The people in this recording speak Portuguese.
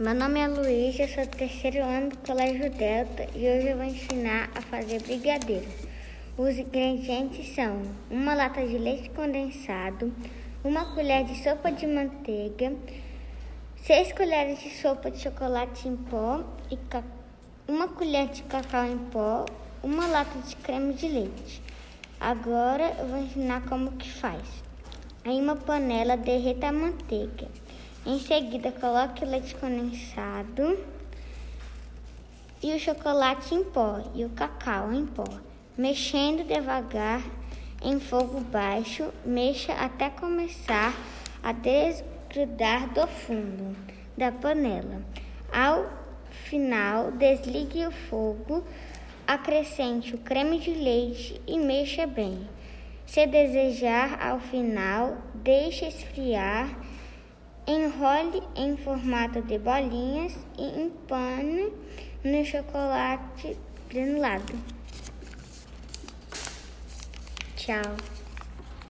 Meu nome é Luísa, sou do terceiro ano do Colégio Delta e hoje eu vou ensinar a fazer brigadeiro. Os ingredientes são uma lata de leite condensado, uma colher de sopa de manteiga, seis colheres de sopa de chocolate em pó e uma colher de cacau em pó, uma lata de creme de leite. Agora eu vou ensinar como que faz. Em uma panela derreta a manteiga. Em seguida, coloque o leite condensado e o chocolate em pó e o cacau em pó. Mexendo devagar em fogo baixo, mexa até começar a desgrudar do fundo da panela. Ao final, desligue o fogo, acrescente o creme de leite e mexa bem. Se desejar, ao final, deixe esfriar Enrole em formato de bolinhas e empane no chocolate granulado. Tchau.